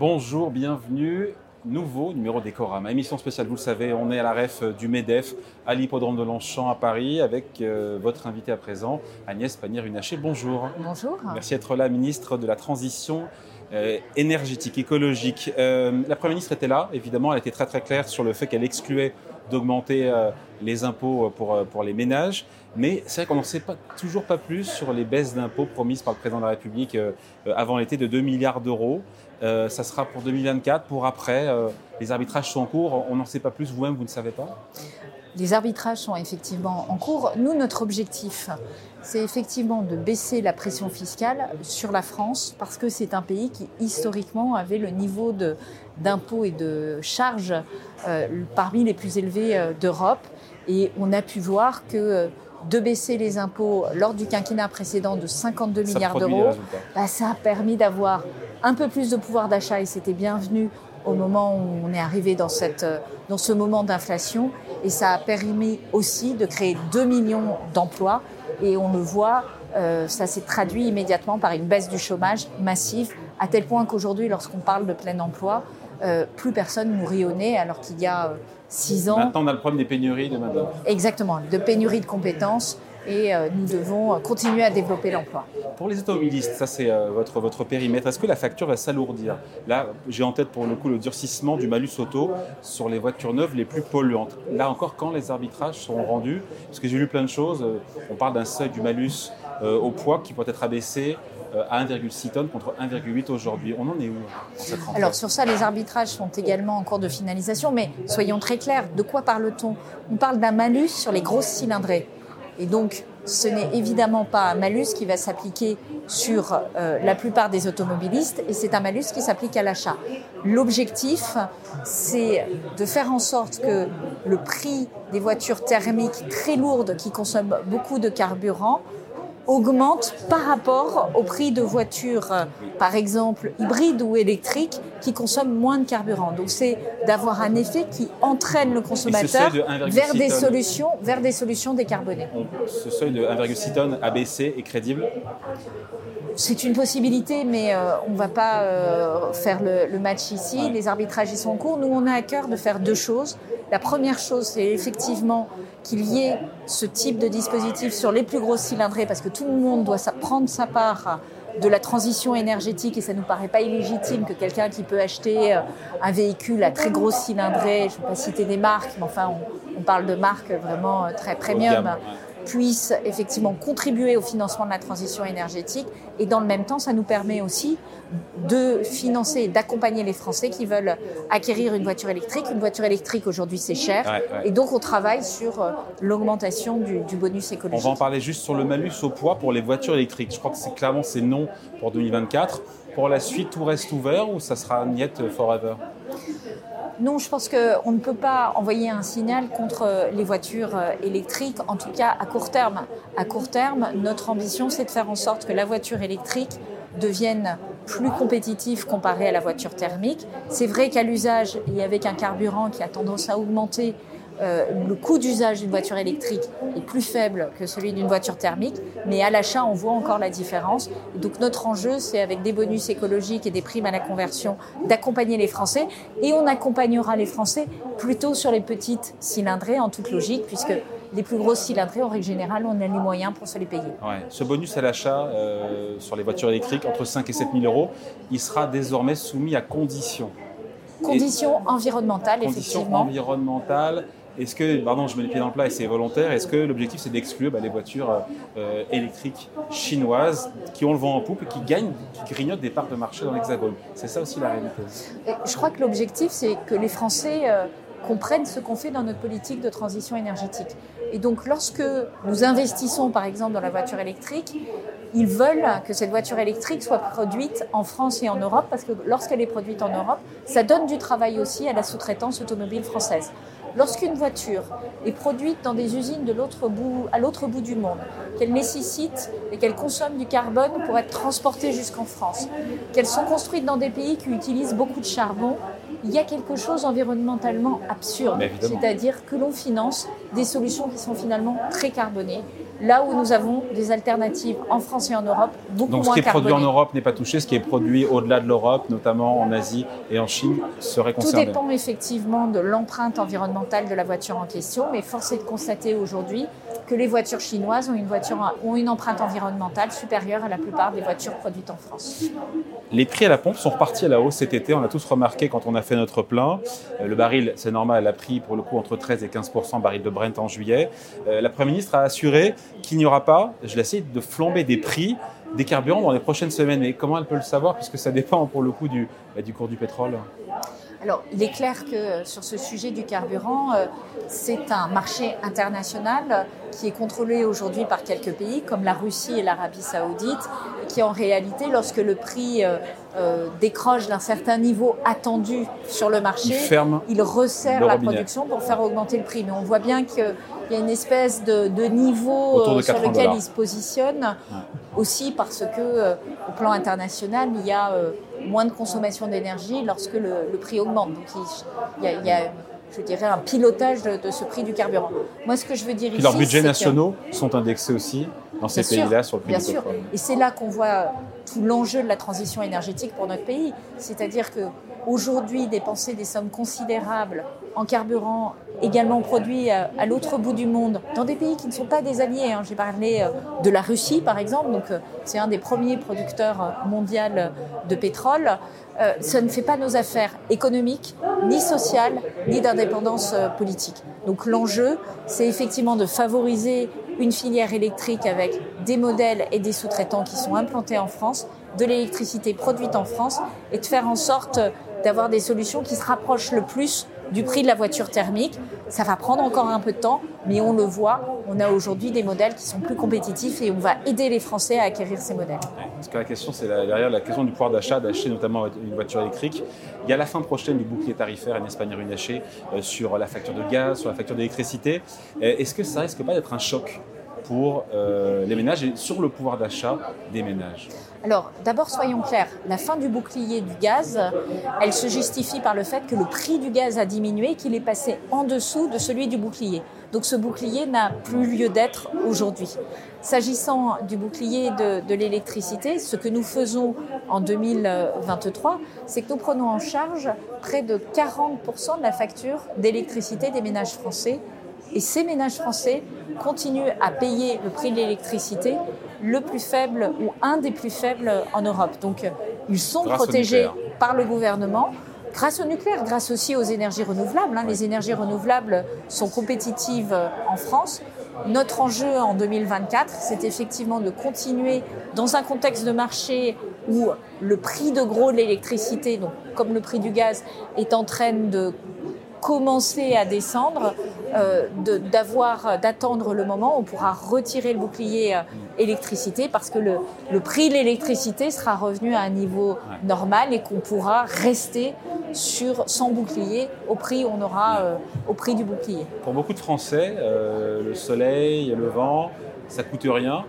Bonjour, bienvenue. Nouveau numéro Décorama, émission spéciale, vous le savez, on est à la ref du MEDEF à l'hippodrome de Longchamp à Paris avec euh, votre invité à présent, Agnès Pannier-Runacher. Bonjour. Bonjour. Merci d'être là, ministre de la Transition euh, énergétique, écologique. Euh, la Première ministre était là, évidemment, elle était très très claire sur le fait qu'elle excluait d'augmenter les impôts pour, pour les ménages. Mais c'est vrai qu'on n'en sait pas, toujours pas plus sur les baisses d'impôts promises par le président de la République avant l'été de 2 milliards d'euros. Euh, ça sera pour 2024, pour après. Euh, les arbitrages sont en cours. On n'en sait pas plus. Vous-même, vous ne savez pas Les arbitrages sont effectivement en cours. Nous, notre objectif, c'est effectivement de baisser la pression fiscale sur la France parce que c'est un pays qui historiquement avait le niveau d'impôts et de charges euh, parmi les plus élevés d'Europe. Et on a pu voir que de baisser les impôts lors du quinquennat précédent de 52 milliards d'euros, bah, ça a permis d'avoir un peu plus de pouvoir d'achat et c'était bienvenu au moment où on est arrivé dans, cette, dans ce moment d'inflation. Et ça a permis aussi de créer 2 millions d'emplois. Et on le voit, euh, ça s'est traduit immédiatement par une baisse du chômage massive, à tel point qu'aujourd'hui, lorsqu'on parle de plein emploi, euh, plus personne nous rit au nez, alors qu'il y a euh, six ans. Maintenant, on a le problème des pénuries de main Exactement, de pénuries de compétences et euh, nous devons continuer à développer l'emploi. Pour les automobilistes, ça c'est euh, votre, votre périmètre, est-ce que la facture va s'alourdir? Là, j'ai en tête pour le coup le durcissement du malus auto sur les voitures neuves les plus polluantes. Là encore, quand les arbitrages seront rendus, parce que j'ai lu plein de choses, euh, on parle d'un seuil du malus au poids qui pourrait être abaissé à 1,6 tonnes contre 1,8 aujourd'hui. On en est où Alors sur ça, les arbitrages sont également en cours de finalisation, mais soyons très clairs, de quoi parle-t-on? On parle d'un malus sur les grosses cylindrées. Et donc, ce n'est évidemment pas un malus qui va s'appliquer sur euh, la plupart des automobilistes et c'est un malus qui s'applique à l'achat. L'objectif, c'est de faire en sorte que le prix des voitures thermiques très lourdes qui consomment beaucoup de carburant augmente par rapport au prix de voitures, par exemple hybrides ou électriques, qui consomment moins de carburant. Donc c'est d'avoir un effet qui entraîne le consommateur vers des solutions, vers des solutions décarbonées. Ce seuil de 1,6 tonnes abaissé est crédible? C'est une possibilité, mais euh, on ne va pas euh, faire le, match ici. Les arbitrages y sont en cours. Nous, on a à cœur de faire deux choses. La première chose, c'est effectivement qu'il y ait ce type de dispositif sur les plus grosses cylindrées, parce que tout le monde doit prendre sa part de la transition énergétique et ça nous paraît pas illégitime que quelqu'un qui peut acheter euh, un véhicule à très grosse cylindrée, je ne vais pas citer des marques, mais enfin on, parle de marques vraiment euh, très premium, puisse effectivement contribuer au financement de la transition énergétique. Et dans le même temps, ça nous permet aussi de financer, d'accompagner les Français qui veulent acquérir une voiture électrique. Une voiture électrique, aujourd'hui, c'est cher. Et donc, on travaille sur euh, l'augmentation du, bonus écologique. On va en parler juste sur le malus au poids pour les voitures électriques. Je crois que c'est clairement c'est non pour 2024. Pour la suite, tout reste ouvert ou ça sera niet forever? Non, je pense qu'on ne peut pas envoyer un signal contre les voitures euh, électriques, en tout cas à court terme. À court terme, notre ambition, c'est de faire en sorte que la voiture électrique devienne plus compétitive comparée à la voiture thermique. C'est vrai qu'à l'usage et avec un carburant qui a tendance à augmenter, euh, le coût d'usage d'une voiture électrique est plus faible que celui d'une voiture thermique, mais à l'achat, on voit encore la différence. donc notre enjeu, c'est avec des bonus écologiques et des primes à la conversion, d'accompagner les Français. Et on accompagnera les Français plutôt sur les petites cylindrées, en toute logique, puisque les plus grosses cylindrées, en règle générale, on a les moyens pour se les payer. Ce bonus à l'achat euh, sur les voitures électriques, entre 5 et 7 000 euros, il sera désormais soumis à conditions. Conditions environnementales, conditions effectivement. environnementales est-ce que, pardon, je mets les pieds dans le plat et c'est volontaire, est-ce que l'objectif c'est d'exclure bah, les voitures euh, électriques chinoises qui ont le vent en poupe et qui gagnent, qui grignotent des parts de marché dans l'Hexagone? C'est ça aussi la réalité. je crois que l'objectif c'est que les Français euh, comprennent ce qu'on fait dans notre politique de transition énergétique. Et donc lorsque nous investissons par exemple dans la voiture électrique, ils veulent que cette voiture électrique soit produite en France et en Europe parce que lorsqu'elle est produite en Europe, ça donne du travail aussi à la sous-traitance automobile française. Lorsqu'une voiture est produite dans des usines de l'autre bout, à l'autre bout du monde, qu'elle nécessite et qu'elle consomme du carbone pour être transportée jusqu'en France, qu'elles sont construites dans des pays qui utilisent beaucoup de charbon, il y a quelque chose environnementalement absurde. C'est-à-dire que l'on finance des solutions qui sont finalement très carbonées, là où nous avons des alternatives en France et en Europe beaucoup Donc, moins ce qui est produit en. Europe n'est pas touché, ce qui est produit au-delà de l'Europe, notamment en Asie et en Chine, serait Tout concerné. dépend effectivement de l'empreinte environnementale de la voiture en question, mais force est de constater aujourd'hui que les voitures chinoises ont une, empreinte environnementale supérieure à la plupart des voitures produites en France. Les prix à la pompe sont repartis à la hausse cet été. On a tous remarqué quand on a fait notre plein. Euh, Le baril, c'est normal, a pris pour le coup entre 13 et 15 baril de Brent en juillet. Euh, La Première ministre a assuré qu'il n'y aura pas, je l'essaie, de flamber des prix des carburants dans les prochaines semaines. Mais comment elle peut le savoir Puisque ça dépend pour le coup du, bah, du cours du pétrole? Alors, il est clair que sur ce sujet du carburant, euh, c'est un marché international qui est contrôlé aujourd'hui par quelques pays comme la Russie et l'Arabie saoudite, qui en réalité, lorsque le prix euh, euh, décroche d'un certain niveau attendu sur le marché, Il ferme il resserre la robinet. production pour faire augmenter le prix. Mais on voit bien qu'il y a une espèce de, de niveau de sur 80 lequel dollars. il se positionne, aussi parce que au plan international, il y a moins de consommation d'énergie lorsque le, le prix augmente. Donc il, il y a, il y a, je dirais, un pilotage de, de ce prix du carburant. Moi, ce que je veux dire Puis ici, leurs budgets que- nationaux sont indexés aussi dans ces pays-là sur le prix Bien du sûr. Et c'est là qu'on voit tout l'enjeu de la transition énergétique pour notre pays. C'est-à-dire que aujourd'hui, dépenser des sommes considérables en carburant, également produit à, à l'autre bout du monde, dans des pays qui ne sont pas des alliés. hein. J'ai parlé euh, de la Russie, par exemple. Donc, euh, c'est un des premiers producteurs euh, mondiaux de pétrole. Euh, ça ne fait pas nos affaires économiques, ni sociales, ni d'indépendance euh, politique. Donc l'enjeu, c'est effectivement de favoriser une filière électrique avec des modèles et des sous-traitants qui sont implantés en France, de l'électricité produite en France, et de faire en sorte d'avoir des solutions qui se rapprochent le plus du prix de la voiture thermique. Ça va prendre encore un peu de temps, mais on le voit, on a aujourd'hui des modèles qui sont plus compétitifs et on va aider les Français à acquérir ces modèles. Parce que la question, c'est derrière la question du pouvoir d'achat, d'acheter notamment une voiture électrique. Il y a la fin prochaine du bouclier tarifaire Agnès Pannier-Runacher euh, sur la facture de gaz, sur la facture d'électricité. Euh, Est-ce que ça risque pas d'être un choc pour euh, les ménages et sur le pouvoir d'achat des ménages Alors, d'abord, soyons clairs, la fin du bouclier du gaz, elle se justifie par le fait que le prix du gaz a diminué, qu'il est passé en dessous de celui du bouclier. Donc ce bouclier n'a plus lieu d'être aujourd'hui. S'agissant du bouclier de, de l'électricité, ce que nous faisons en 2023, c'est que nous prenons en charge près de 40% de la facture d'électricité des ménages français. Et ces ménages français continuent à payer le prix de l'électricité le plus faible ou un des plus faibles en Europe. Donc euh, ils sont Grâce protégés par le gouvernement. Grâce au nucléaire, grâce aussi aux énergies renouvelables. hein. Les énergies renouvelables sont compétitives euh, en France. Notre enjeu en 2024, c'est effectivement de continuer dans un contexte de marché où le prix de gros de l'électricité, donc comme le prix du gaz, est en train de commencer à descendre, euh, d'avoir, d'attendre le moment où on pourra retirer le bouclier euh, électricité parce que le, le prix de l'électricité sera revenu à un niveau normal et qu'on pourra rester sur sans bouclier au prix on aura euh, au prix du bouclier. Pour beaucoup de Français, euh, le soleil, le vent, ça coûte rien.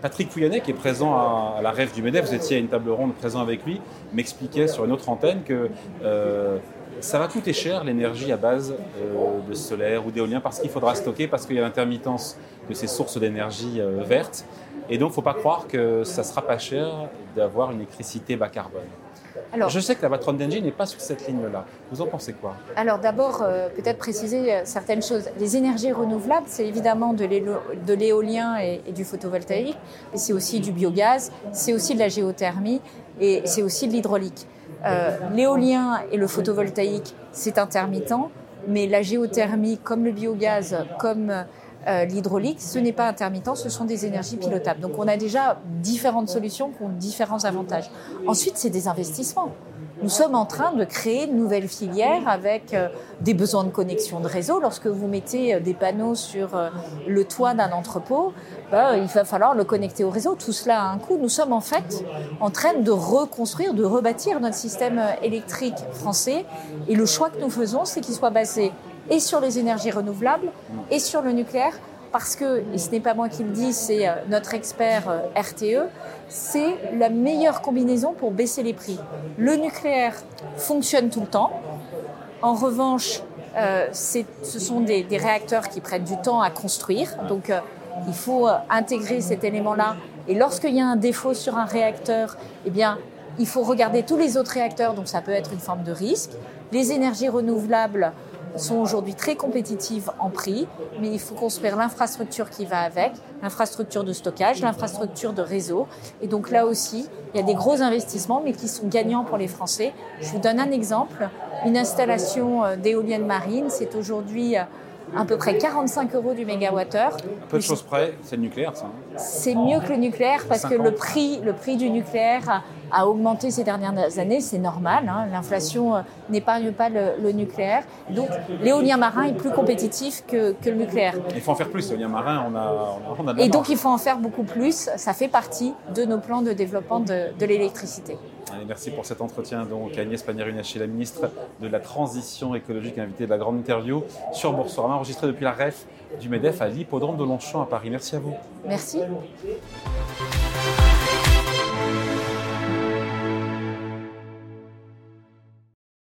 Patrick Pouyanné, qui est présent à, à la Rêve du MEDEF, vous étiez à une table ronde présent avec lui, m'expliquait sur une autre antenne que euh, ça va coûter cher l'énergie à base euh, de solaire ou d'éolien parce qu'il faudra stocker, parce qu'il y a l'intermittence de ces sources d'énergie euh, vertes. Et donc, il ne faut pas croire que ça sera pas cher d'avoir une électricité bas carbone. Alors, Je sais que la Vatron d'Engie n'est pas sur cette ligne-là. Vous en pensez quoi? Alors d'abord, euh, peut-être préciser euh, certaines choses. Les énergies renouvelables, c'est évidemment de l'éolien et, et du photovoltaïque, mais c'est aussi du biogaz, c'est aussi de la géothermie et c'est aussi de l'hydraulique. Euh, L'éolien et le photovoltaïque, c'est intermittent, mais la géothermie, comme le biogaz, comme euh, l'hydraulique, ce n'est pas intermittent, ce sont des énergies pilotables. Donc on a déjà différentes solutions qui ont différents avantages. Ensuite, c'est des investissements. Nous sommes en train de créer de nouvelles filières avec euh, des besoins de connexion de réseau. Lorsque vous mettez euh, des panneaux sur euh, le toit d'un entrepôt, ben, il va falloir le connecter au réseau. Tout cela a un coût. Nous sommes en fait en train de reconstruire, de rebâtir notre système électrique français. Et le choix que nous faisons, c'est qu'il soit basé et sur les énergies renouvelables et sur le nucléaire parce que, et ce n'est pas moi qui le dis, c'est euh, notre expert euh, RTE, c'est la meilleure combinaison pour baisser les prix. Le nucléaire fonctionne tout le temps. En revanche, euh, ce sont des, réacteurs qui prennent du temps à construire. Donc, il faut intégrer cet élément-là. Et lorsqu'il y a un défaut sur un réacteur, eh bien, il faut regarder tous les autres réacteurs, donc ça peut être une forme de risque. Les énergies renouvelables sont aujourd'hui très compétitives en prix, mais il faut construire l'infrastructure qui va avec, l'infrastructure de stockage, l'infrastructure de réseau. Et donc là aussi, il y a des gros investissements, mais qui sont gagnants pour les Français. Je vous donne un exemple. Une installation euh, d'éoliennes marines, c'est aujourd'hui euh, à peu près 45 euros du mégawattheure. Peu de choses près, c'est le nucléaire, ça. Hein. C'est mieux que le nucléaire parce que le prix, le prix du nucléaire a augmenté ces dernières années, c'est normal. Hein. L'inflation euh, n'épargne pas le, nucléaire. Donc l'éolien marin est plus compétitif que, le nucléaire. Il faut en faire plus, l'éolien marin, on a, on a, Et donc il faut en faire beaucoup plus. Ça fait partie de nos plans de développement de, de l'électricité. Merci pour cet entretien. Donc Agnès Pannier-Runacher, la ministre de la Transition écologique, invitée de la grande interview sur Boursorama, enregistrée depuis la REF du MEDEF à l'hippodrome de Longchamp à Paris. Merci à vous. Merci.